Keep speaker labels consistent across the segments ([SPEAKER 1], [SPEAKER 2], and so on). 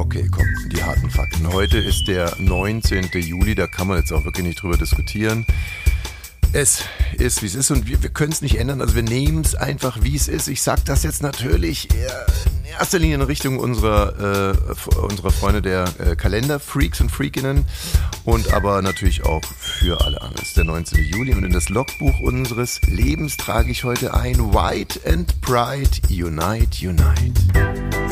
[SPEAKER 1] Okay, komm, die harten Fakten. Heute ist der 19. Juli, da kann man jetzt auch wirklich nicht drüber diskutieren. Es ist, wie es ist und wir, wir können es nicht ändern. Also wir nehmen es einfach, wie es ist. Ich sage das jetzt natürlich in erster Linie in Richtung unserer, äh, unserer Freunde der äh, Kalenderfreaks und Freakinnen und aber natürlich auch für alle anderen. Es ist der 19. Juli und in das Logbuch unseres Lebens trage ich heute ein White and Pride Unite, Unite.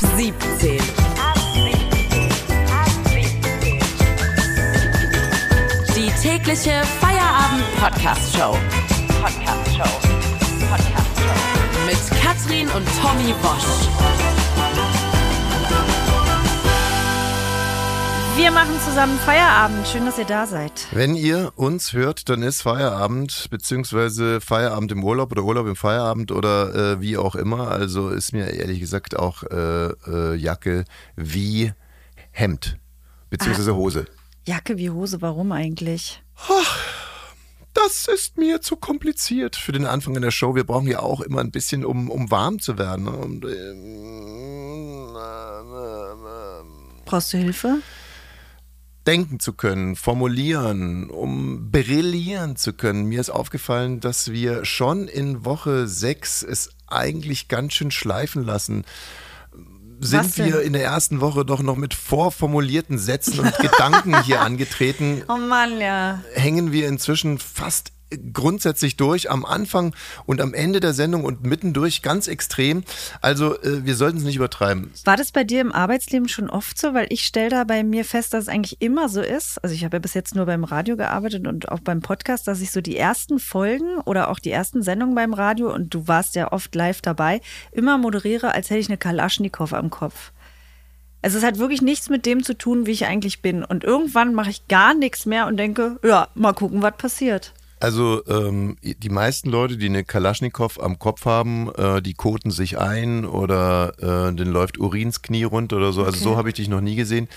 [SPEAKER 2] 17. Die tägliche Feierabend-Podcast-Show. Podcast-Show. Podcast-Show. Mit Katrin und Tommy Bosch.
[SPEAKER 3] Wir machen zusammen Feierabend. Schön, dass ihr da seid.
[SPEAKER 1] Wenn ihr uns hört, dann ist Feierabend, beziehungsweise Feierabend im Urlaub oder Urlaub im Feierabend oder äh, wie auch immer. Also ist mir ehrlich gesagt auch äh, äh, Jacke wie Hemd, beziehungsweise Hose.
[SPEAKER 3] Jacke wie Hose, warum eigentlich?
[SPEAKER 1] Das ist mir zu kompliziert für den Anfang in der Show. Wir brauchen ja auch immer ein bisschen, um, um warm zu werden. ne? Und, ähm,
[SPEAKER 3] Brauchst du Hilfe?
[SPEAKER 1] Denken zu können, formulieren, um brillieren zu können. Mir ist aufgefallen, dass wir schon in Woche 6 es eigentlich ganz schön schleifen lassen. Sind wir in der ersten Woche doch noch mit vorformulierten Sätzen und Gedanken hier angetreten,
[SPEAKER 3] Oh Mann, ja.
[SPEAKER 1] hängen wir inzwischen fast grundsätzlich durch, am Anfang und am Ende der Sendung und mittendurch ganz extrem. Also äh, wir sollten es nicht übertreiben.
[SPEAKER 3] War das bei dir im Arbeitsleben schon oft so? Weil ich stelle da bei mir fest, dass es eigentlich immer so ist. Also ich habe ja bis jetzt nur beim Radio gearbeitet und auch beim Podcast, dass ich so die ersten Folgen oder auch die ersten Sendungen beim Radio und du warst ja oft live dabei, immer moderiere, als hätte ich eine Kalaschnikow am Kopf. Also Es hat wirklich nichts mit dem zu tun, wie ich eigentlich bin. Und irgendwann mache ich gar nichts mehr und denke, ja, mal gucken, was passiert.
[SPEAKER 1] Also ähm, die meisten Leute, die eine Kalaschnikow am Kopf haben, äh, die koten sich ein oder äh, denen läuft Urins Knie runter oder so. Also
[SPEAKER 3] Okay.
[SPEAKER 1] so habe ich dich noch nie gesehen.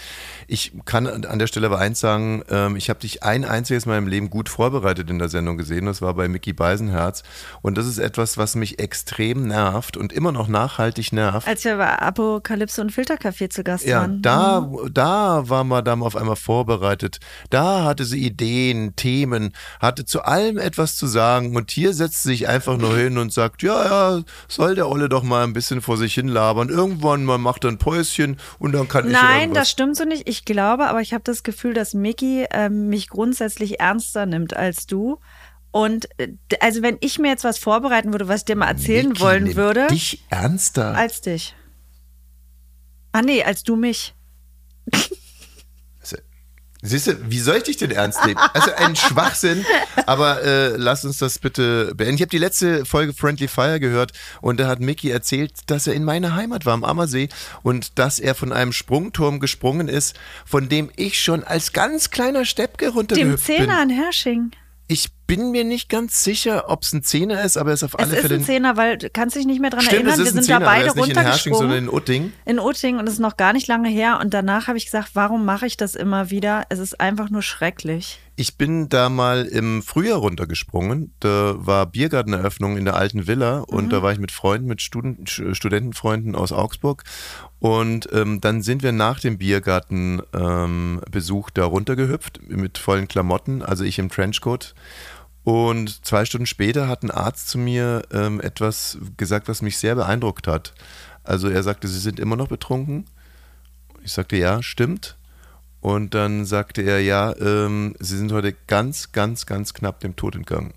[SPEAKER 1] Ich kann an der Stelle aber eins sagen, ähm, ich habe dich ein einziges Mal im Leben gut vorbereitet in der Sendung gesehen. Das war bei Mickey Beisenherz. Und das ist etwas, was mich extrem nervt und immer noch nachhaltig nervt.
[SPEAKER 3] Als wir bei Apokalypse und Filtercafé zu Gast
[SPEAKER 1] Ja,
[SPEAKER 3] waren.
[SPEAKER 1] da, da war Madame auf einmal vorbereitet. Da hatte sie Ideen, Themen, hatte zu allem etwas zu sagen. Und hier setzt sich einfach nur hin und sagt, ja, ja, soll der Olle doch mal ein bisschen vor sich hin labern. Irgendwann mal macht er ein Päuschen und dann kann ich
[SPEAKER 3] Nein, das stimmt so nicht. Ich glaube, aber ich habe das Gefühl, dass Mickey ähm, mich grundsätzlich ernster nimmt als du. Und äh, also wenn ich mir jetzt was vorbereiten würde, was ich dir mal erzählen
[SPEAKER 1] Mickey
[SPEAKER 3] wollen
[SPEAKER 1] nimmt
[SPEAKER 3] würde,
[SPEAKER 1] Dich ernster.
[SPEAKER 3] als dich. Ah nee, als du mich.
[SPEAKER 1] Siehst du, wie soll ich dich denn ernst nehmen? Also ein Schwachsinn, aber äh, lass uns das bitte beenden. Ich habe die letzte Folge Friendly Fire gehört und da hat Mickey erzählt, dass er in meiner Heimat war, am Ammersee und dass er von einem Sprungturm gesprungen ist, von dem ich schon als ganz kleiner Steppke
[SPEAKER 3] Dem
[SPEAKER 1] runtergehüpft bin.
[SPEAKER 3] Zehner in Hersching.
[SPEAKER 1] Ich bin mir nicht ganz sicher, ob es ein Zehner ist, aber er ist auf
[SPEAKER 3] Es
[SPEAKER 1] alle
[SPEAKER 3] ist
[SPEAKER 1] Fälle
[SPEAKER 3] ein Zehner, weil du kannst dich nicht mehr dran
[SPEAKER 1] Stimmt,
[SPEAKER 3] erinnern.
[SPEAKER 1] es
[SPEAKER 3] Wir
[SPEAKER 1] ist
[SPEAKER 3] sind da
[SPEAKER 1] Zehner, er
[SPEAKER 3] beide
[SPEAKER 1] ist nicht in in
[SPEAKER 3] runtergesprungen.
[SPEAKER 1] Utting.
[SPEAKER 3] In Utting und es ist noch gar nicht lange her. Und danach habe ich gesagt, warum mache ich das immer wieder? Es ist einfach nur schrecklich.
[SPEAKER 1] Ich bin da mal im Frühjahr runtergesprungen. Da war Biergarteneröffnung in der alten Villa und
[SPEAKER 3] Mhm.
[SPEAKER 1] da war ich mit Freunden, mit Studen Studentenfreunden aus Augsburg. Und ähm, dann sind wir nach dem Biergartenbesuch ähm, da runtergehüpft mit vollen Klamotten, also ich im Trenchcoat. Und zwei Stunden später hat ein Arzt zu mir ähm, etwas gesagt, was mich sehr beeindruckt hat. Also er sagte, Sie sind immer noch betrunken. Ich sagte, ja, stimmt. Und dann sagte er, ja, ähm, Sie sind heute ganz, ganz, ganz knapp dem Tod entgangen.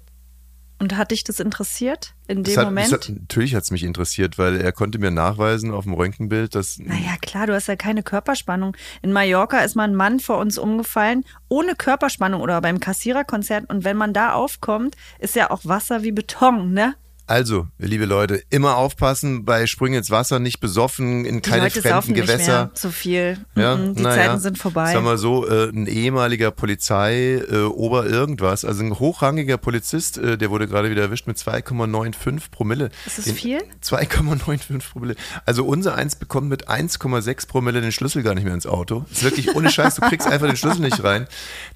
[SPEAKER 3] Und hat dich das interessiert in dem
[SPEAKER 1] hat,
[SPEAKER 3] Moment?
[SPEAKER 1] Hat, natürlich hat es mich interessiert, weil er konnte mir nachweisen auf dem Röntgenbild, dass
[SPEAKER 3] Naja, klar, du hast ja keine Körperspannung. In Mallorca ist mal ein Mann vor uns umgefallen, ohne Körperspannung oder beim Kassiererkonzert. Und wenn man da aufkommt, ist ja auch Wasser wie Beton, ne?
[SPEAKER 1] Also, liebe Leute, immer aufpassen bei Sprüngen ins Wasser, nicht besoffen, in
[SPEAKER 3] Die
[SPEAKER 1] keine
[SPEAKER 3] Leute
[SPEAKER 1] fremden Gewässer.
[SPEAKER 3] nicht mehr so viel.
[SPEAKER 1] Ja,
[SPEAKER 3] Mhm, Die
[SPEAKER 1] na
[SPEAKER 3] Zeiten sind vorbei.
[SPEAKER 1] Sag mal so, äh, ein ehemaliger Polizei, äh, Ober irgendwas, also ein hochrangiger Polizist, äh, der wurde gerade wieder erwischt mit 2,95 Promille.
[SPEAKER 3] Ist das
[SPEAKER 1] Den-
[SPEAKER 3] viel?
[SPEAKER 1] 2,95 Promille. Also unser Eins bekommt mit 1,6 Promille den Schlüssel gar nicht mehr ins Auto. Ist wirklich ohne Scheiß, du kriegst einfach den Schlüssel nicht rein.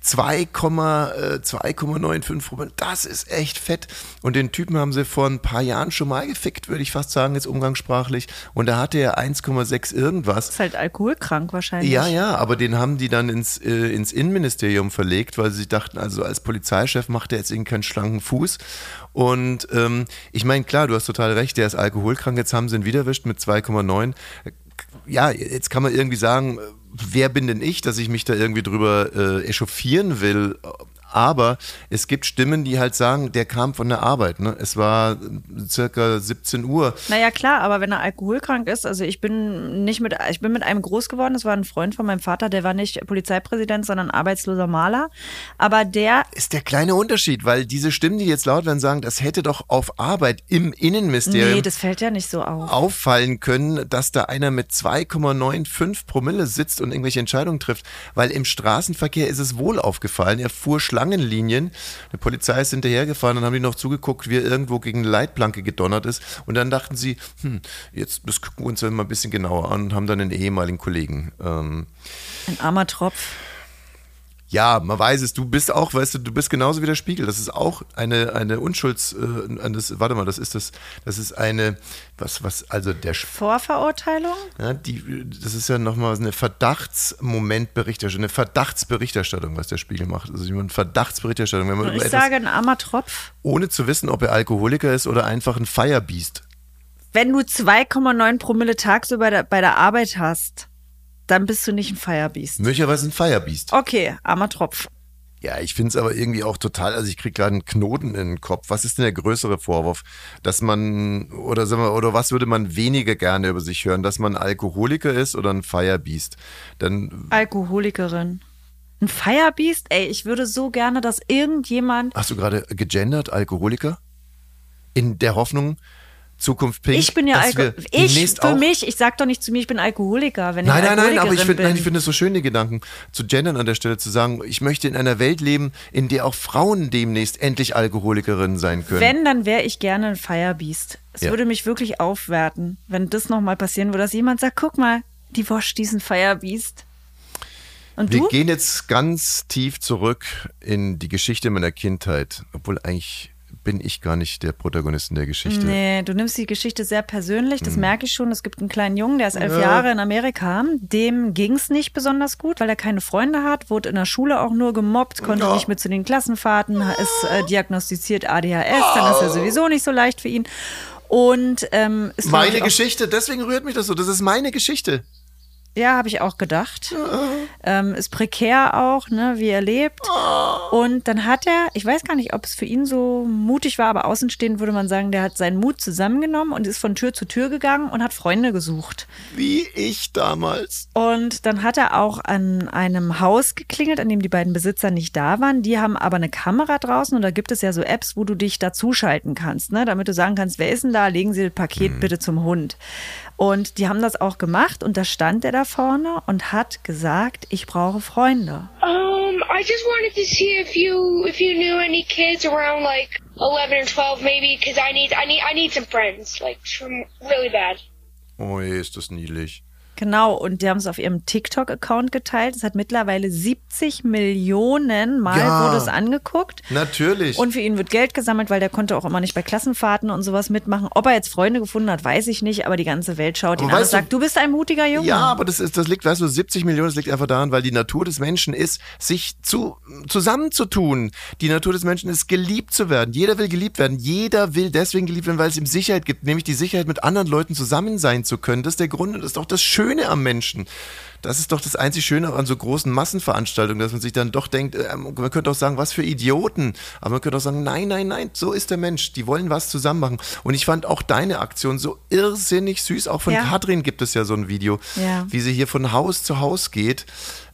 [SPEAKER 1] 2,, äh, 2,95 Promille, das ist echt fett. Und den Typen haben sie vor ein paar Jahren schon mal gefickt, würde ich fast sagen, jetzt umgangssprachlich. Und da hatte er 1,6 irgendwas.
[SPEAKER 3] Ist halt alkoholkrank wahrscheinlich.
[SPEAKER 1] Ja, ja, aber den haben die dann ins, äh, ins Innenministerium verlegt, weil sie dachten, also als Polizeichef macht er jetzt irgendwie keinen schlanken Fuß. Und ähm, ich meine, klar, du hast total recht, der ist alkoholkrank, jetzt haben sie ihn wieder erwischt mit 2,9. Ja, jetzt kann man irgendwie sagen, wer bin denn ich, dass ich mich da irgendwie drüber äh, echauffieren will? Aber es gibt Stimmen, die halt sagen, der kam von der Arbeit. Ne? Es war circa 17 Uhr.
[SPEAKER 3] Naja, klar, aber wenn er alkoholkrank ist, also ich bin nicht mit, ich bin mit einem groß geworden, das war ein Freund von meinem Vater, der war nicht Polizeipräsident, sondern arbeitsloser Maler. Aber der.
[SPEAKER 1] Ist der kleine Unterschied, weil diese Stimmen, die jetzt laut werden, sagen, das hätte doch auf Arbeit im Innenministerium.
[SPEAKER 3] Nee, das fällt ja nicht so auf.
[SPEAKER 1] Auffallen können, dass da einer mit 2,95 Promille sitzt und irgendwelche Entscheidungen trifft. Weil im Straßenverkehr ist es wohl aufgefallen. Er fuhr Schlangenlinien. Die Polizei ist hinterhergefahren, dann haben die noch zugeguckt, wie er irgendwo gegen eine Leitplanke gedonnert ist. Und dann dachten sie, hm, jetzt das gucken wir uns mal ein bisschen genauer an und haben dann einen ehemaligen Kollegen. Ähm,
[SPEAKER 3] ein armer Tropf.
[SPEAKER 1] Ja, man weiß es, du bist auch, weißt du, du bist genauso wie der Spiegel. Das ist auch eine, eine Unschulds, äh, das, warte mal, das ist das, das ist eine, was, was, also der
[SPEAKER 3] Vorverurteilung?
[SPEAKER 1] Ja, die, das ist ja nochmal eine Verdachtsmomentberichterstattung, eine Verdachtsberichterstattung, was der Spiegel macht. Also eine Verdachtsberichterstattung. Wenn man
[SPEAKER 3] ich sage ein armer Tropf.
[SPEAKER 1] Ohne zu wissen, ob er Alkoholiker ist oder einfach ein Firebeast.
[SPEAKER 3] Wenn du 2,9 Promille tagsüber bei der Arbeit hast, dann bist du nicht ein Firebeast.
[SPEAKER 1] Möglicherweise ein Firebeast.
[SPEAKER 3] Okay, armer Tropf.
[SPEAKER 1] Ja, ich finde es aber irgendwie auch total, also ich kriege gerade einen Knoten in den Kopf. Was ist denn der größere Vorwurf? Dass man, oder sagen wir, oder was würde man weniger gerne über sich hören? Dass man Alkoholiker ist oder ein Firebeast? Dann
[SPEAKER 3] Alkoholikerin. Ein Firebeast? Ey, ich würde so gerne, dass irgendjemand.
[SPEAKER 1] Hast du gerade gegendert, Alkoholiker? In der Hoffnung, Zukunft Pink.
[SPEAKER 3] Ich bin ja Alkoholiker. Ich, für mich, ich sag doch nicht zu mir, ich bin Alkoholiker. Wenn
[SPEAKER 1] nein,
[SPEAKER 3] ich
[SPEAKER 1] nein, nein, aber ich finde find es so schön, die Gedanken zu gendern an der Stelle, zu sagen, ich möchte in einer Welt leben, in der auch Frauen demnächst endlich Alkoholikerinnen sein können.
[SPEAKER 3] Wenn, dann wäre ich gerne ein Firebeast. Es ja. würde mich wirklich aufwerten, wenn das nochmal passieren würde, dass jemand sagt, guck mal, die Wosch diesen Firebeast. Und
[SPEAKER 1] Wir
[SPEAKER 3] du?
[SPEAKER 1] gehen jetzt ganz tief zurück in die Geschichte meiner Kindheit, obwohl eigentlich bin ich gar nicht der Protagonist in der Geschichte.
[SPEAKER 3] Nee, du nimmst die Geschichte sehr persönlich, das hm. merke ich schon. Es gibt einen kleinen Jungen, der ist elf ja. Jahre in Amerika. Dem ging es nicht besonders gut, weil er keine Freunde hat, wurde in der Schule auch nur gemobbt, konnte ja. nicht mit zu den Klassenfahrten, ist äh, diagnostiziert ADHS, dann ist er sowieso nicht so leicht für ihn. Und ähm, ist
[SPEAKER 1] meine Geschichte, deswegen rührt mich das so. Das ist meine Geschichte.
[SPEAKER 3] Ja, habe ich auch gedacht. Ähm, ist prekär auch, ne, wie er lebt. Und dann hat er, ich weiß gar nicht, ob es für ihn so mutig war, aber außenstehend würde man sagen, der hat seinen Mut zusammengenommen und ist von Tür zu Tür gegangen und hat Freunde gesucht.
[SPEAKER 1] Wie ich damals.
[SPEAKER 3] Und dann hat er auch an einem Haus geklingelt, an dem die beiden Besitzer nicht da waren. Die haben aber eine Kamera draußen und da gibt es ja so Apps, wo du dich dazuschalten kannst, ne, damit du sagen kannst, wer ist denn da? Legen Sie das Paket hm. bitte zum Hund. Und die haben das auch gemacht und da stand er da vorne und hat gesagt, ich brauche Freunde.
[SPEAKER 4] Um, I just wanted to see if you if you knew any kids around like 11 or 12 maybe because I need I need I need some friends like really bad.
[SPEAKER 1] Oh, ist das niedlich.
[SPEAKER 3] Genau, und die haben es auf ihrem TikTok-Account geteilt. Es hat mittlerweile 70 Millionen Mal ja, wurde es angeguckt.
[SPEAKER 1] Natürlich.
[SPEAKER 3] Und für ihn wird Geld gesammelt, weil der konnte auch immer nicht bei Klassenfahrten und sowas mitmachen. Ob er jetzt Freunde gefunden hat, weiß ich nicht, aber die ganze Welt schaut ihn an und sagt, du bist ein mutiger Junge.
[SPEAKER 1] Ja, aber das, ist, das liegt, weißt du, 70 Millionen, das liegt einfach daran, weil die Natur des Menschen ist, sich zu, zusammenzutun. Die Natur des Menschen ist, geliebt zu werden. Jeder will geliebt werden. Jeder will deswegen geliebt werden, weil es ihm Sicherheit gibt, nämlich die Sicherheit, mit anderen Leuten zusammen sein zu können. Das ist der Grund und das ist doch das Schöne Schöne am Menschen. Das ist doch das einzig Schöne an so großen Massenveranstaltungen, dass man sich dann doch denkt, äh, man könnte auch sagen, was für Idioten. Aber man könnte auch sagen, nein, nein, nein, so ist der Mensch. Die wollen was zusammen machen. Und ich fand auch deine Aktion so irrsinnig süß. Auch von ja. Katrin gibt es ja so ein Video, ja. wie sie hier von Haus zu Haus geht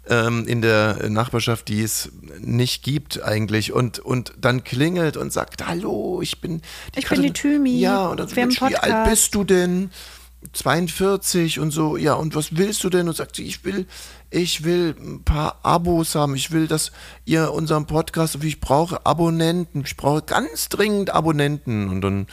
[SPEAKER 1] ähm, in der Nachbarschaft, die es nicht gibt eigentlich und, und dann klingelt und sagt, hallo, ich bin
[SPEAKER 3] die Ich Katrin. bin die Thymi.
[SPEAKER 1] Ja, und dann sagt, wie alt bist du denn? 42 und so, ja, und was willst du denn? Und sagt sie, ich will, ich will ein paar Abos haben, ich will, dass ihr unseren Podcast, ich brauche Abonnenten, ich brauche ganz dringend Abonnenten. Und dann,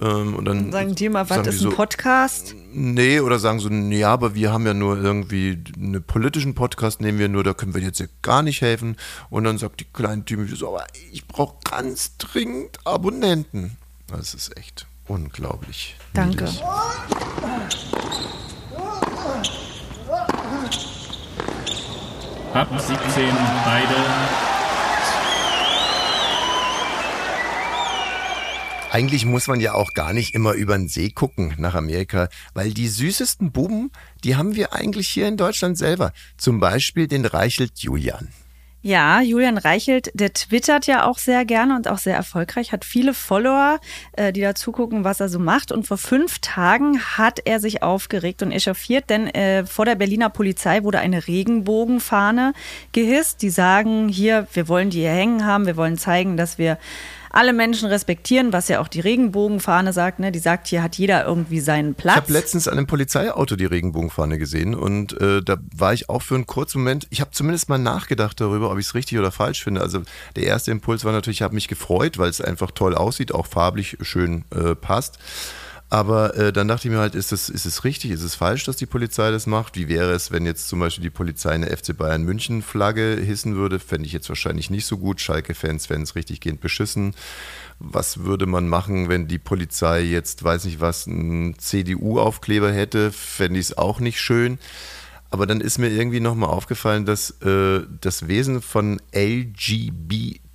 [SPEAKER 1] ähm, und dann
[SPEAKER 3] sagen die mal, was ist ein Podcast?
[SPEAKER 1] Nee, oder sagen so, ja, aber wir haben ja nur irgendwie einen politischen Podcast, nehmen wir nur, da können wir jetzt gar nicht helfen. Und dann sagt die kleine Thymi so, aber ich brauche ganz dringend Abonnenten. Das ist echt unglaublich.
[SPEAKER 3] Danke.
[SPEAKER 1] niedlich.
[SPEAKER 5] Ab 17 beide.
[SPEAKER 1] Eigentlich muss man ja auch gar nicht immer über den See gucken nach Amerika, weil die süßesten Buben, die haben wir eigentlich hier in Deutschland selber. Zum Beispiel den Reichelt Julian.
[SPEAKER 3] Ja, Julian Reichelt, der twittert ja auch sehr gerne und auch sehr erfolgreich, hat viele Follower, äh, die da zugucken, was er so macht. Und vor fünf Tagen hat er sich aufgeregt und echauffiert, denn äh, vor der Berliner Polizei wurde eine Regenbogenfahne gehisst. Die sagen, hier, wir wollen die hier hängen haben, wir wollen zeigen, dass wir alle Menschen respektieren, was ja auch die Regenbogenfahne sagt. Ne? Die sagt, hier hat jeder irgendwie seinen Platz.
[SPEAKER 1] Ich habe letztens an einem Polizeiauto die Regenbogenfahne gesehen und äh, da war ich auch für einen kurzen Moment, ich habe zumindest mal nachgedacht darüber, ob ich es richtig oder falsch finde. Also der erste Impuls war natürlich, ich habe mich gefreut, weil es einfach toll aussieht, auch farblich schön äh, passt. Aber äh, dann dachte ich mir halt, ist es, ist es richtig, ist es falsch, dass die Polizei das macht? Wie wäre es, wenn jetzt zum Beispiel die Polizei eine FC Bayern München Flagge hissen würde? Fände ich jetzt wahrscheinlich nicht so gut. Schalke-Fans fänden es richtig gehend beschissen. Was würde man machen, wenn die Polizei jetzt, weiß nicht was, einen CDU-Aufkleber hätte? Fände ich es auch nicht schön. Aber dann ist mir irgendwie nochmal aufgefallen, dass äh, das Wesen von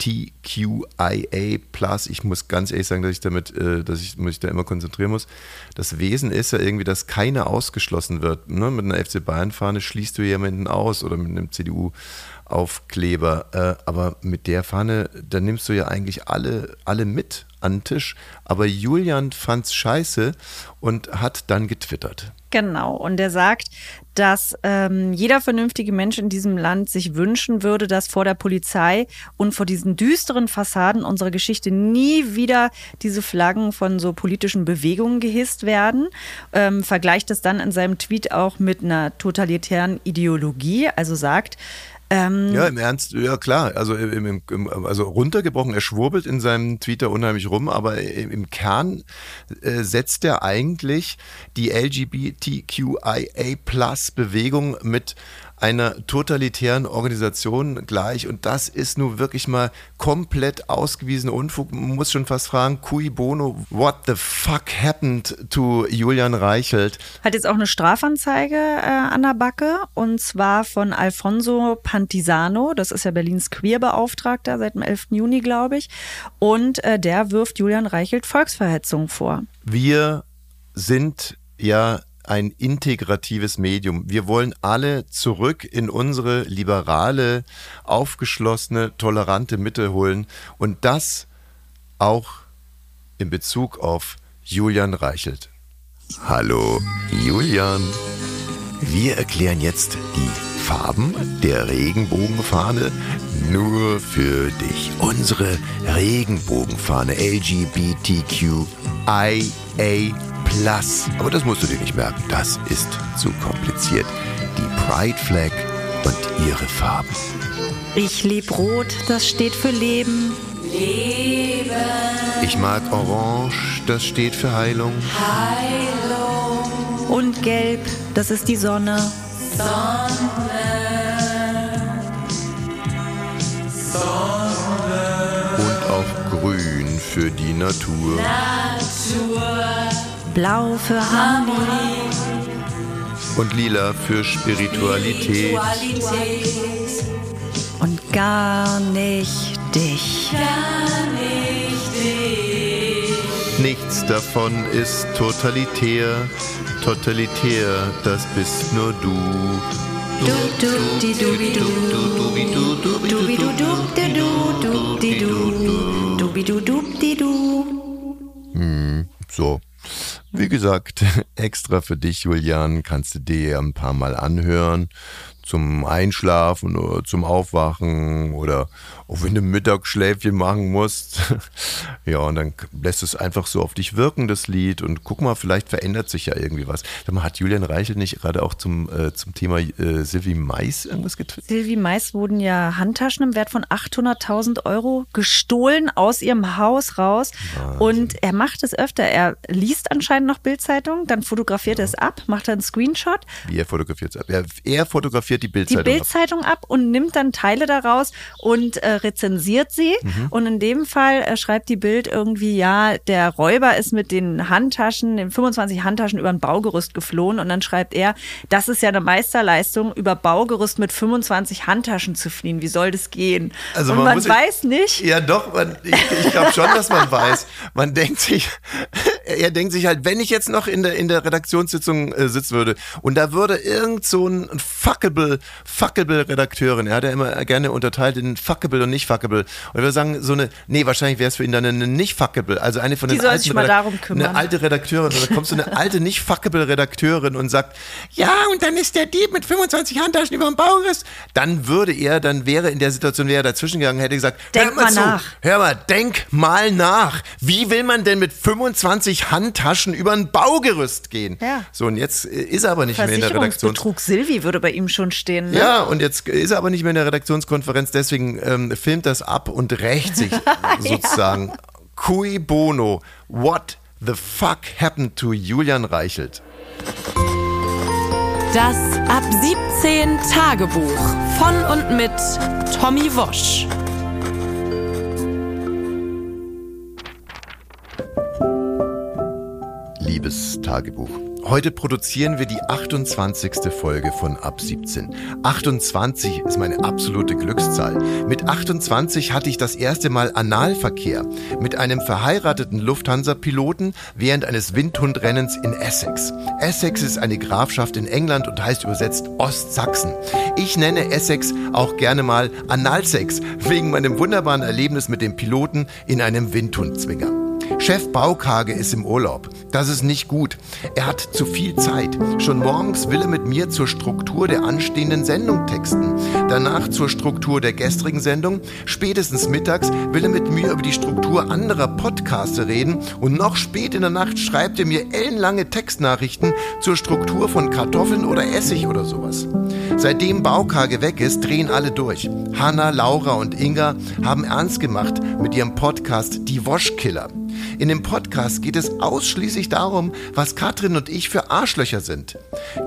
[SPEAKER 1] LGBTQIA+, ich muss ganz ehrlich sagen, dass ich damit, äh, dass ich mich da immer konzentrieren muss, das Wesen ist ja irgendwie, dass keiner ausgeschlossen wird. Ne? Mit einer FC Bayern-Fahne schließt du jemanden aus oder mit einem CDU-Aufkleber. Äh, aber mit der Fahne, da nimmst du ja eigentlich alle, alle mit an den Tisch. Aber Julian fand's scheiße und hat dann getwittert.
[SPEAKER 3] Genau. Und er sagt, dass ähm, jeder vernünftige Mensch in diesem Land sich wünschen würde, dass vor der Polizei und vor diesen düsteren Fassaden unserer Geschichte nie wieder diese Flaggen von so politischen Bewegungen gehisst werden. Ähm, vergleicht es dann in seinem Tweet auch mit einer totalitären Ideologie, also sagt, ähm,
[SPEAKER 1] Ja, im Ernst, ja klar. Also, im, im, also runtergebrochen, er schwurbelt in seinem Twitter unheimlich rum, aber im, im Kern äh, setzt er eigentlich die LGBTQIA-Plus-Bewegung mit einer totalitären Organisation gleich. Und das ist nun wirklich mal komplett ausgewiesene Unfug. Man muss schon fast fragen, cui bono, what the fuck happened to Julian Reichelt?
[SPEAKER 3] Hat jetzt auch eine Strafanzeige äh, an der Backe und zwar von Alfonso Pantisano, das ist ja Berlins Queerbeauftragter seit dem 11. Juni, glaube ich. Und äh, der wirft Julian Reichelt Volksverhetzung vor.
[SPEAKER 1] Wir sind ja ein integratives Medium. Wir wollen alle zurück in unsere liberale, aufgeschlossene, tolerante Mitte holen und das auch in Bezug auf Julian Reichelt. Hallo Julian. Wir erklären jetzt die Farben der Regenbogenfahne nur für dich. Unsere Regenbogenfahne LGBTQIA+. Aber das musst du dir nicht merken, das ist zu kompliziert. Die Pride Flag und ihre Farben.
[SPEAKER 3] Ich lieb Rot, das steht für Leben.
[SPEAKER 1] Ich mag Orange, das steht für Heilung.
[SPEAKER 3] Und Gelb, das ist die Sonne.
[SPEAKER 1] Und auch Grün für die Natur.
[SPEAKER 3] Blau für Harmonie.
[SPEAKER 1] Und Lila für Spiritualität.
[SPEAKER 3] Und gar nicht dich.
[SPEAKER 1] Nichts davon ist totalitär. Totalitär, das bist nur du.
[SPEAKER 3] Du, du, di, du, bi, du. Du, bi, du, du, di, du, du, di, du. Du, bi, du, du, di, du.
[SPEAKER 1] So. Wie gesagt, extra für dich, Julian, kannst du dir ein paar Mal anhören. Zum Einschlafen oder zum Aufwachen oder auch wenn du Mittagsschläfchen machen musst. Ja, und dann lässt es einfach so auf dich wirken, das Lied. Und guck mal, vielleicht verändert sich ja irgendwie was. Sag mal, hat Julian Reichel nicht gerade auch zum, äh, zum Thema äh, Sylvie Mais irgendwas getwittert?
[SPEAKER 3] Sylvie Mais wurden ja Handtaschen im Wert von 800.000 Euro gestohlen aus ihrem Haus raus. Und er macht es öfter. Er liest anscheinend noch Bildzeitung, dann fotografiert er es ab, macht einen Screenshot.
[SPEAKER 1] Wie er fotografiert es. Er, er fotografiert kommentiert die
[SPEAKER 3] die
[SPEAKER 1] Bildzeitung. ab.
[SPEAKER 3] Bildzeitung ab und nimmt dann Teile daraus und äh, rezensiert sie.
[SPEAKER 1] Mhm.
[SPEAKER 3] Und in dem Fall äh, schreibt die Bild irgendwie, ja, der Räuber ist mit den Handtaschen, den 25 Handtaschen über ein Baugerüst geflohen. Und dann schreibt er, das ist ja eine Meisterleistung, über Baugerüst mit 25 Handtaschen zu fliehen. Wie soll das gehen?
[SPEAKER 1] Also
[SPEAKER 3] und
[SPEAKER 1] man
[SPEAKER 3] man,
[SPEAKER 1] muss-
[SPEAKER 3] weiß nicht,
[SPEAKER 1] Ja, doch, man, ich, ich glaube schon, dass man weiß. Man denkt sich, er denkt sich halt, wenn ich jetzt noch in der, in der Redaktionssitzung äh, sitzen würde und da würde irgend so ein fuckable, fuckable Redakteurin, er hat ja immer gerne unterteilt in fuckable und nicht fuckable. Und wir sagen so eine, nee, wahrscheinlich wäre es für ihn dann eine nicht fuckable, also eine von
[SPEAKER 3] Die
[SPEAKER 1] den
[SPEAKER 3] soll
[SPEAKER 1] alten
[SPEAKER 3] sich mal
[SPEAKER 1] Redak-
[SPEAKER 3] darum kümmern.
[SPEAKER 1] Eine alte Redakteurin und dann kommt so eine alte nicht fuckable Redakteurin und sagt, ja, und dann ist der Dieb mit 25 Handtaschen über dem Bauriss. Dann würde er, dann wäre in der Situation, wäre er dazwischen gegangen, hätte gesagt,
[SPEAKER 3] Denk
[SPEAKER 1] hör mal,
[SPEAKER 3] mal
[SPEAKER 1] zu,
[SPEAKER 3] nach.
[SPEAKER 1] Hör mal, denk mal nach. Wie will man denn mit 25 Handtaschen über ein Baugerüst gehen?
[SPEAKER 3] Ja.
[SPEAKER 1] So, und jetzt äh, ist er aber nicht mehr in der Redaktions...
[SPEAKER 3] Versicherungsbetrug Silvi würde bei ihm schon stehen. Ne?
[SPEAKER 1] Ja, und jetzt ist er aber nicht mehr in der Redaktionskonferenz, deswegen ähm, filmt das ab und rächt sich sozusagen. Cui bono, what the fuck happened to Julian Reichelt?
[SPEAKER 2] Das Ab 17 Tagebuch von und mit Tommy Wosch.
[SPEAKER 1] Liebes Tagebuch. Heute produzieren wir die 28. Folge von Ab 17. 28 ist meine absolute Glückszahl. Mit 28 hatte ich das erste Mal Analverkehr mit einem verheirateten Lufthansa-Piloten während eines Windhundrennens in Essex. Essex ist eine Grafschaft in England und heißt übersetzt Ostsachsen. Ich nenne Essex auch gerne mal Analsex wegen meinem wunderbaren Erlebnis mit dem Piloten in einem Windhundzwinger. Chef Baukage ist im Urlaub. Das ist nicht gut. Er hat zu viel Zeit. Schon morgens will er mit mir zur Struktur der anstehenden Sendung texten. Danach zur Struktur der gestrigen Sendung. Spätestens mittags will er mit mir über die Struktur anderer Podcaste reden. Und noch spät in der Nacht schreibt er mir ellenlange Textnachrichten zur Struktur von Kartoffeln oder Essig oder sowas. Seitdem Baukage weg ist, drehen alle durch. Hanna, Laura und Inga haben ernst gemacht mit ihrem Podcast Die Woschkiller. In dem Podcast geht es ausschließlich darum, was Katrin und ich für Arschlöcher sind.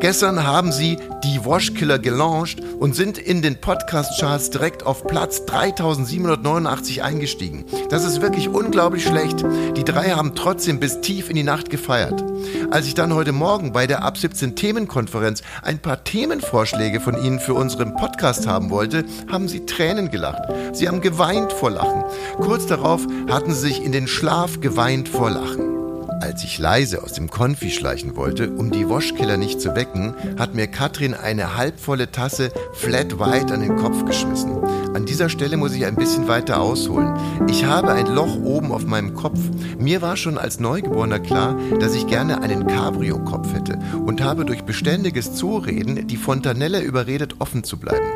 [SPEAKER 1] Gestern haben sie die Washkiller gelauncht und sind in den Podcast-Charts direkt auf Platz 3789 eingestiegen. Das ist wirklich unglaublich schlecht. Die drei haben trotzdem bis tief in die Nacht gefeiert. Als ich dann heute Morgen bei der Ab 17 Themenkonferenz ein paar Themenvorschläge von ihnen für unseren Podcast haben wollte, haben sie Tränen gelacht. Sie haben geweint vor Lachen. Kurz darauf hatten sie sich in den Schlaf geweint vor Lachen. Als ich leise aus dem Konfi schleichen wollte, um die Waschkiller nicht zu wecken, hat mir Katrin eine halbvolle Tasse Flat White an den Kopf geschmissen. An dieser Stelle muss ich ein bisschen weiter ausholen. Ich habe ein Loch oben auf meinem Kopf. Mir war schon als Neugeborener klar, dass ich gerne einen Cabrio-Kopf hätte und habe durch beständiges Zureden die Fontanelle überredet, offen zu bleiben.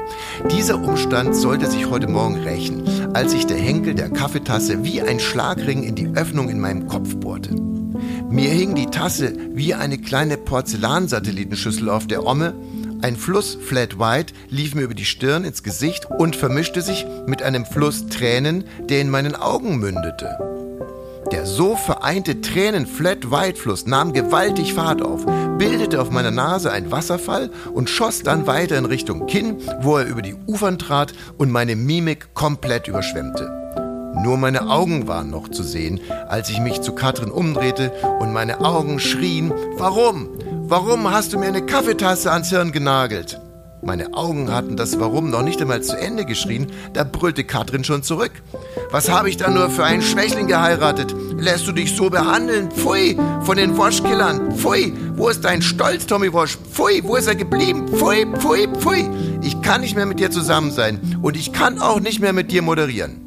[SPEAKER 1] Dieser Umstand sollte sich heute Morgen rächen, als sich der Henkel der Kaffeetasse wie ein Schlagring in die Öffnung in meinem Kopf bohrte. Mir hing die Tasse wie eine kleine Porzellansatellitenschüssel auf der Omme. Ein Fluss Flat White lief mir über die Stirn ins Gesicht und vermischte sich mit einem Fluss Tränen, der in meinen Augen mündete. Der so vereinte Tränen-Flat-White-Fluss nahm gewaltig Fahrt auf, bildete auf meiner Nase einen Wasserfall und schoss dann weiter in Richtung Kinn, wo er über die Ufern trat und meine Mimik komplett überschwemmte. Nur meine Augen waren noch zu sehen, als ich mich zu Katrin umdrehte und meine Augen schrien, warum? Warum hast du mir eine Kaffeetasse ans Hirn genagelt? Meine Augen hatten das Warum noch nicht einmal zu Ende geschrien, da brüllte Katrin schon zurück. Was habe ich da nur für einen Schwächling geheiratet? Lässt du dich so behandeln? Pfui, von den Woschkillern. Pfui, wo ist dein Stolz, Tommy Wosch? Pfui, wo ist er geblieben? Pfui, pfui, pfui. Ich kann nicht mehr mit dir zusammen sein und ich kann auch nicht mehr mit dir moderieren.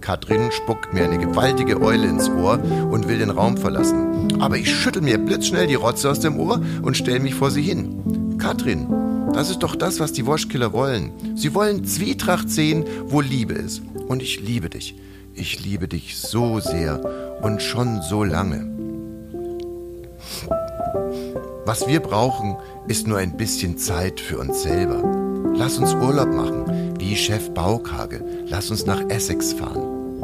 [SPEAKER 1] Katrin spuckt mir eine gewaltige Eule ins Ohr und will den Raum verlassen. Aber ich schüttel mir blitzschnell die Rotze aus dem Ohr und stelle mich vor sie hin. Katrin, das ist doch das, was die Woschkiller wollen. Sie wollen Zwietracht sehen, wo Liebe ist. Und ich liebe dich. Ich liebe dich so sehr und schon so lange. Was wir brauchen, ist nur ein bisschen Zeit für uns selber. Lass uns Urlaub machen, wie Chef Baukage. Lass uns nach Essex fahren.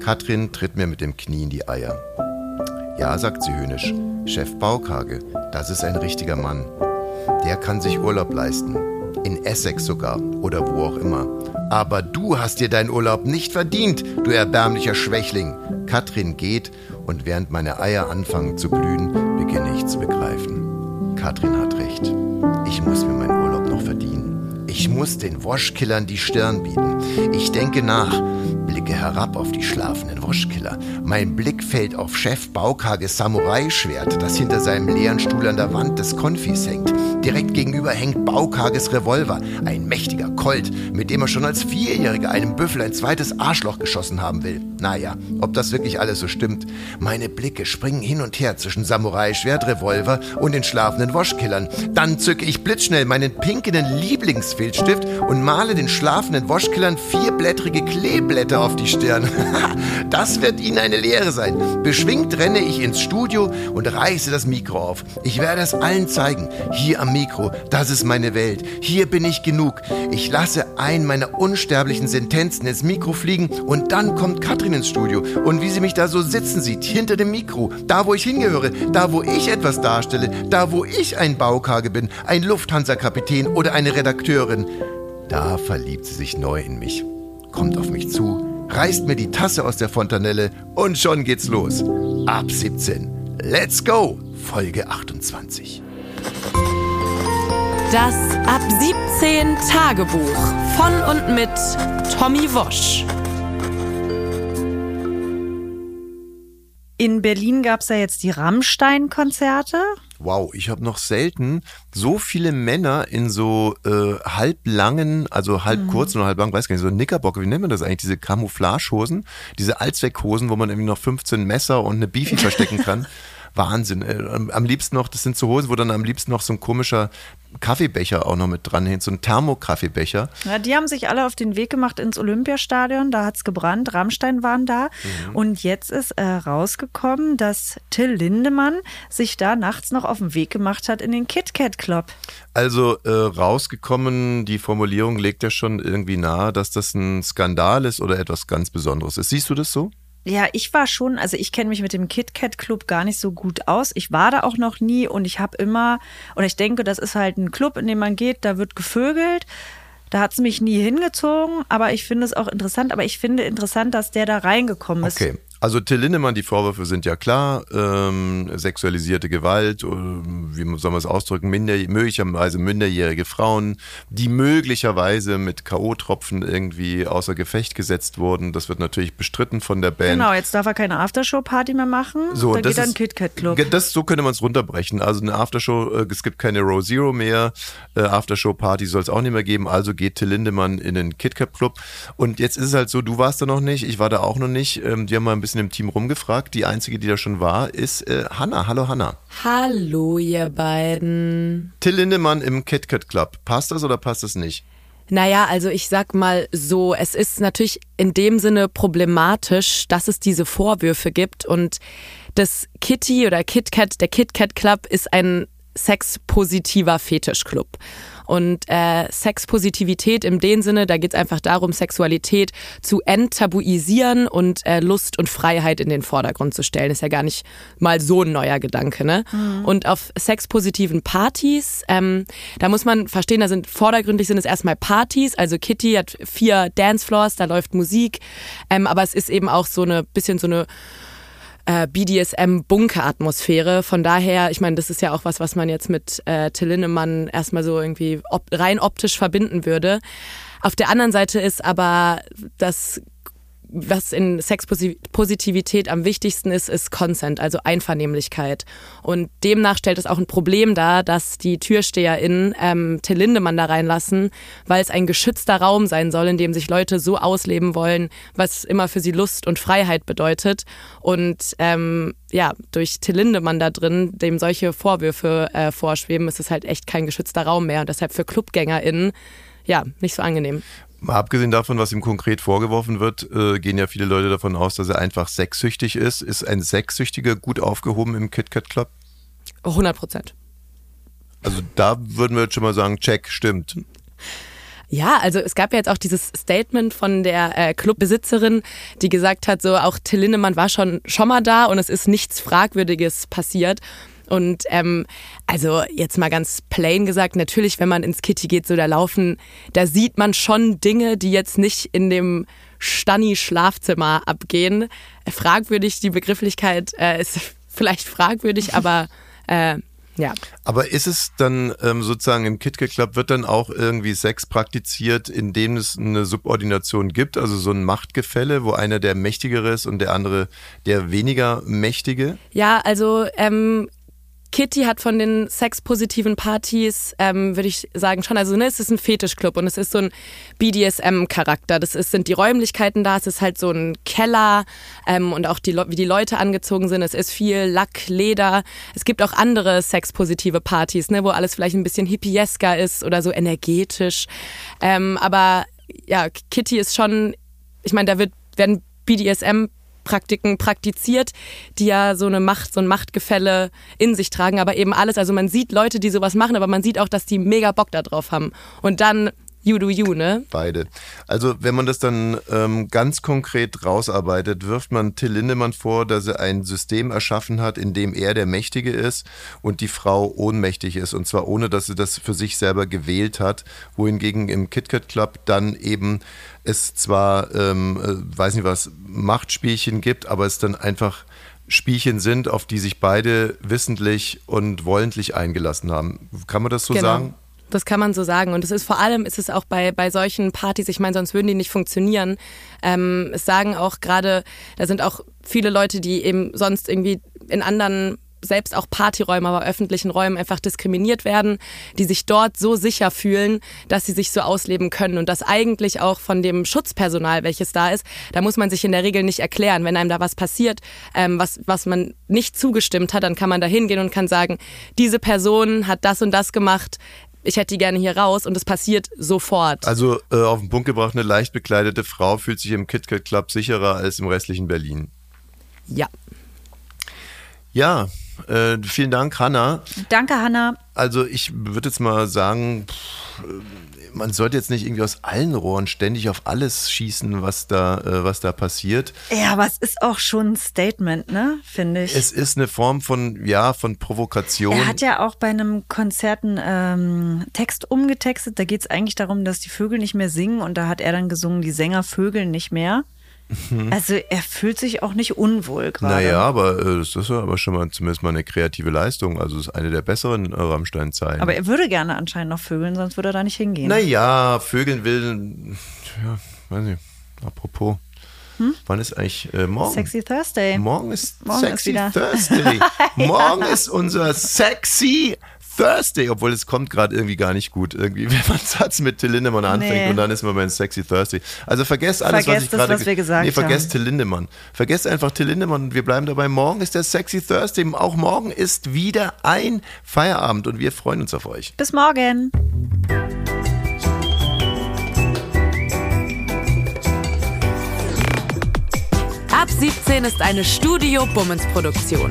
[SPEAKER 1] Katrin tritt mir mit dem Knie in die Eier. Ja, sagt sie höhnisch. Chef Baukage, das ist ein richtiger Mann. Der kann sich Urlaub leisten. In Essex sogar oder wo auch immer. Aber du hast dir deinen Urlaub nicht verdient, du erbärmlicher Schwächling. Katrin geht und während meine Eier anfangen zu glühen, beginne ich zu begreifen. Katrin hat recht. Ich muss mir meinen Urlaub noch verdienen. Ich muss den Waschkillern die Stirn bieten. Ich denke nach, blicke herab auf die schlafenden Waschkiller. Mein Blick fällt auf Chef Baukages Samurai-Schwert, das hinter seinem leeren Stuhl an der Wand des Konfis hängt. Direkt gegenüber hängt Baukages Revolver, ein mächtiger Colt, mit dem er schon als Vierjähriger einem Büffel ein zweites Arschloch geschossen haben will. Naja, ob das wirklich alles so stimmt. Meine Blicke springen hin und her zwischen Samurai-Schwert, Revolver und den schlafenden Waschkillern. Dann zücke ich blitzschnell meinen pinkenden Lieblingsfilzstift und male den schlafenden Waschkillern vierblättrige Kleeblätter auf die Stirn. das wird ihnen eine Lehre sein. Beschwingt renne ich ins Studio und reiße das Mikro auf. Ich werde es allen zeigen. Hier am Mikro, das ist meine Welt. Hier bin ich genug. Ich lasse einen meiner unsterblichen Sentenzen ins Mikro fliegen und dann kommt Katrin ins Studio. Und wie sie mich da so sitzen sieht, hinter dem Mikro, da wo ich hingehöre, da wo ich etwas darstelle, da wo ich ein Baukage bin, ein Lufthansa-Kapitän oder eine Redakteurin, da verliebt sie sich neu in mich. Kommt auf mich zu, reißt mir die Tasse aus der Fontanelle und schon geht's los. Ab 17. Let's go! Folge 28.
[SPEAKER 2] Das Ab 17 Tagebuch von und mit Tommy Wosch.
[SPEAKER 3] In Berlin gab es ja jetzt die Rammstein-Konzerte.
[SPEAKER 1] Wow, ich habe noch selten so viele Männer in so äh, halblangen, also halb kurzen oder halb lang, weiß gar nicht, so Knickerbocker, wie nennt man das eigentlich, diese Camouflagehosen, diese Allzweckhosen, wo man irgendwie noch 15 Messer und eine Beefy verstecken kann. Wahnsinn. Äh, am- liebsten noch, das sind so Hosen, wo dann am liebsten noch so ein komischer Kaffeebecher auch noch mit dran hängt, so ein Thermokaffeebecher.
[SPEAKER 3] Ja, die haben sich alle auf den Weg gemacht ins Olympiastadion. Da hat's gebrannt. Rammstein waren da. Und jetzt ist äh, rausgekommen, dass Till Lindemann sich da nachts noch auf den Weg gemacht hat in den KitKat Club.
[SPEAKER 1] Also äh, rausgekommen, die Formulierung legt ja schon irgendwie nahe, dass das ein Skandal ist oder etwas ganz Besonderes ist. Siehst du das so?
[SPEAKER 3] Ja, ich war schon, also ich kenne mich mit dem KitKat Club gar nicht so gut aus. Ich war da auch noch nie und ich habe immer, oder ich denke, das ist halt ein Club, in dem man geht, da wird gevögelt. Da hat's mich nie hingezogen, aber ich finde es auch interessant. Aber ich finde interessant, dass der da reingekommen ist.
[SPEAKER 1] Okay. Also Till Lindemann, die Vorwürfe sind ja klar, ähm, sexualisierte Gewalt, äh, wie soll man es ausdrücken, minder, möglicherweise minderjährige Frauen, die möglicherweise mit K.O.-Tropfen irgendwie außer Gefecht gesetzt wurden. Das wird natürlich bestritten von der Band.
[SPEAKER 3] Genau, jetzt darf er keine Aftershow-Party mehr machen.
[SPEAKER 1] So,
[SPEAKER 3] da geht er in
[SPEAKER 1] ist-
[SPEAKER 3] den KitKat Club.
[SPEAKER 1] Ge- Das, so könnte man es runterbrechen. Also eine Aftershow, äh, es gibt keine Row Zero mehr, äh, Aftershow-Party soll es auch nicht mehr geben, also geht Till Lindemann in den KitKat Club. Und jetzt ist es halt so, du warst da noch nicht, ich war da auch noch nicht. Ähm, wir haben mal ein bisschen im Team rumgefragt. Die einzige, die da schon war, ist äh, Hanna. Hallo Hanna.
[SPEAKER 6] Hallo, ihr beiden.
[SPEAKER 1] Till Lindemann im KitKat Club. Passt das oder passt das nicht?
[SPEAKER 6] Naja, also ich sag mal so, es ist natürlich in dem Sinne problematisch, dass es diese Vorwürfe gibt und das Kitty oder KitKat, der KitKat Club ist ein sexpositiver Fetischclub. Und äh, Sexpositivität in dem Sinne, da geht es einfach darum, Sexualität zu enttabuisieren und äh, Lust und Freiheit in den Vordergrund zu stellen. Ist ja gar nicht mal so ein neuer Gedanke, ne? Und auf sexpositiven Partys, ähm, da muss man verstehen, da sind vordergründig sind es erstmal Partys. Also Kitty hat vier Dancefloors, da läuft Musik, ähm, aber es ist eben auch so eine bisschen so eine äh, BDSM-Bunker-Atmosphäre. Von daher, ich meine, das ist ja auch was, was man jetzt mit äh, Till Lindemann erstmal so irgendwie op rein optisch verbinden würde. Auf der anderen Seite ist aber das was in Sexpositivität am wichtigsten ist, ist Consent, also Einvernehmlichkeit. Und demnach stellt es auch ein Problem dar, dass die TürsteherInnen ähm, Till Lindemann da reinlassen, weil es ein geschützter Raum sein soll, in dem sich Leute so ausleben wollen, was immer für sie Lust und Freiheit bedeutet. Und ähm, ja, durch Till Lindemann da drin, dem solche Vorwürfe äh, vorschweben, ist es halt echt kein geschützter Raum mehr. Und deshalb für ClubgängerInnen, ja, nicht so angenehm.
[SPEAKER 1] Mal abgesehen davon, was ihm konkret vorgeworfen wird, äh, gehen ja viele Leute davon aus, dass er einfach sexsüchtig ist. Ist ein Sexsüchtiger gut aufgehoben im KitKat Club?
[SPEAKER 6] 100 Prozent.
[SPEAKER 1] Also da würden wir jetzt schon mal sagen, check, stimmt.
[SPEAKER 6] Ja, also es gab ja jetzt auch dieses Statement von der äh, Clubbesitzerin, die gesagt hat, so auch Till Lindemann war schon schon mal da und es ist nichts Fragwürdiges passiert. Und ähm, also jetzt mal ganz plain gesagt, natürlich, wenn man ins Kitty geht, so da laufen, da sieht man schon Dinge, die jetzt nicht in dem Stanni-Schlafzimmer abgehen. Fragwürdig, die Begrifflichkeit äh, ist vielleicht fragwürdig, aber äh, ja.
[SPEAKER 1] Aber ist es dann ähm, sozusagen im KitKat Club, wird dann auch irgendwie Sex praktiziert, indem es eine Subordination gibt, also so ein Machtgefälle, wo einer der Mächtigere ist und der andere der weniger Mächtige?
[SPEAKER 6] Ja, also ähm, Kitty hat von den sexpositiven Partys, ähm, würde ich sagen, schon, also ne, es ist ein Fetischclub und es ist so ein BDSM-Charakter. Das ist, sind die Räumlichkeiten da, es ist halt so ein Keller ähm, und auch die, wie die Leute angezogen sind. Es ist viel Lack, Leder. Es gibt auch andere sexpositive Partys, ne, wo alles vielleicht ein bisschen hippiesker ist oder so energetisch. Ähm, aber ja, Kitty ist schon, ich meine, da wird, werden BDSM Praktiken praktiziert, die ja so eine Macht, so ein Machtgefälle in sich tragen, aber eben alles. Also man sieht Leute, die sowas machen, aber man sieht auch, dass die mega Bock da drauf haben. Und dann You do you, ne?
[SPEAKER 1] Beide. Also wenn man das dann ähm, ganz konkret rausarbeitet, wirft man Till Lindemann vor, dass er ein System erschaffen hat, in dem er der Mächtige ist und die Frau ohnmächtig ist. Und zwar ohne, dass sie das für sich selber gewählt hat. Wohingegen im KitKat Club dann eben es zwar, ähm, äh, weiß nicht was, Machtspielchen gibt, aber es dann einfach Spielchen sind, auf die sich beide wissentlich und wollentlich eingelassen haben. Kann man das so
[SPEAKER 6] Genau.
[SPEAKER 1] sagen?
[SPEAKER 6] Das kann man so sagen. Und es ist vor allem, ist es auch bei, bei solchen Partys, ich meine, sonst würden die nicht funktionieren. Ähm, es sagen auch gerade, da sind auch viele Leute, die eben sonst irgendwie in anderen selbst auch Partyräume, aber öffentlichen Räumen einfach diskriminiert werden, die sich dort so sicher fühlen, dass sie sich so ausleben können und das eigentlich auch von dem Schutzpersonal, welches da ist, da muss man sich in der Regel nicht erklären. Wenn einem da was passiert, ähm, was, was man nicht zugestimmt hat, dann kann man da hingehen und kann sagen, diese Person hat das und das gemacht, ich hätte die gerne hier raus und es passiert sofort.
[SPEAKER 1] Also äh, auf den Punkt gebracht, eine leicht bekleidete Frau fühlt sich im KitKat Club sicherer als im restlichen Berlin.
[SPEAKER 6] ja.
[SPEAKER 1] Ja, äh, vielen Dank, Hanna.
[SPEAKER 3] Danke, Hanna.
[SPEAKER 1] Also ich würde jetzt mal sagen, pff, man sollte jetzt nicht irgendwie aus allen Rohren ständig auf alles schießen, was da, äh, was da passiert.
[SPEAKER 3] Ja, aber es ist auch schon ein Statement, ne? Finde ich.
[SPEAKER 1] Es ist eine Form von, ja, von Provokation.
[SPEAKER 3] Er hat ja auch bei einem Konzert einen ähm, Text umgetextet. Da geht es eigentlich darum, dass die Vögel nicht mehr singen und da hat er dann gesungen, die Sänger vögeln nicht mehr. Also er fühlt sich auch nicht unwohl gerade.
[SPEAKER 1] Naja, aber äh, das ist ja aber schon mal zumindest mal eine kreative Leistung. Also es ist eine der besseren äh, Rammstein-Zeilen.
[SPEAKER 3] Aber er würde gerne anscheinend noch vögeln, sonst würde er da nicht hingehen.
[SPEAKER 1] Naja, Vögeln will, ja, weiß nicht, apropos. Wann ist eigentlich äh, morgen?
[SPEAKER 3] Sexy Thursday.
[SPEAKER 1] Morgen ist
[SPEAKER 3] Morgen ist
[SPEAKER 1] Sexy
[SPEAKER 3] wieder.
[SPEAKER 1] Thursday. Morgen ist unser Sexy Thursday, obwohl es kommt gerade irgendwie gar nicht gut. Irgendwie, wenn man einen Satz mit Till Lindemann anfängt
[SPEAKER 3] Nee.
[SPEAKER 1] und dann ist man beim Sexy Thursday. Also vergesst alles, was
[SPEAKER 3] Vergesst
[SPEAKER 1] ich
[SPEAKER 3] das,
[SPEAKER 1] gerade
[SPEAKER 3] was wir gesagt
[SPEAKER 1] Nee, vergesst
[SPEAKER 3] haben.
[SPEAKER 1] Till Lindemann. Vergesst einfach Till Lindemann und wir bleiben dabei. Morgen ist der Sexy Thursday. Auch morgen ist wieder ein Feierabend und wir freuen uns auf euch.
[SPEAKER 3] Bis morgen.
[SPEAKER 2] Ab 17 ist eine Studio Bummens Produktion.